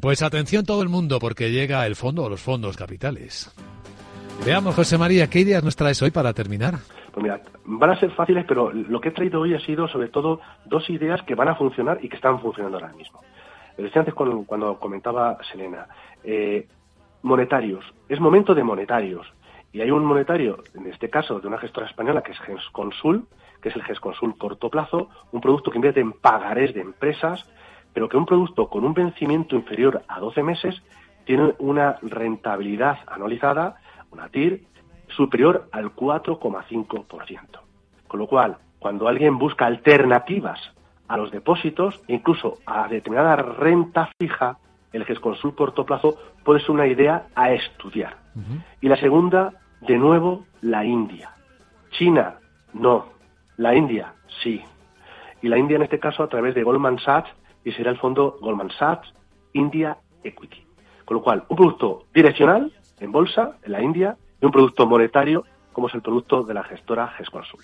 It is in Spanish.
Pues atención todo el mundo porque llega el fondo o los fondos capitales. Veamos, José María, ¿qué ideas nos traes hoy para terminar? Pues mira, van a ser fáciles, pero lo que he traído hoy ha sido sobre todo dos ideas que van a funcionar y que están funcionando ahora mismo. Lo decía antes cuando, comentaba Selena. Eh, monetarios. Es momento de monetarios. Y hay un monetario, en este caso de una gestora española, que es GESConsul, que es el GESConsul corto plazo, un producto que invierte en pagarés de empresas pero que un producto con un vencimiento inferior a 12 meses tiene una rentabilidad anualizada, una TIR, superior al 4,5%. Con lo cual, cuando alguien busca alternativas a los depósitos, incluso a determinada renta fija, el GESConsul corto plazo puede ser una idea a estudiar. Y la segunda, de nuevo, la India. China, no. La India, sí. Y la India en este caso a través de Goldman Sachs y será el fondo Goldman Sachs India Equity. Con lo cual, un producto direccional en bolsa en la India y un producto monetario como es el producto de la gestora GESConsul.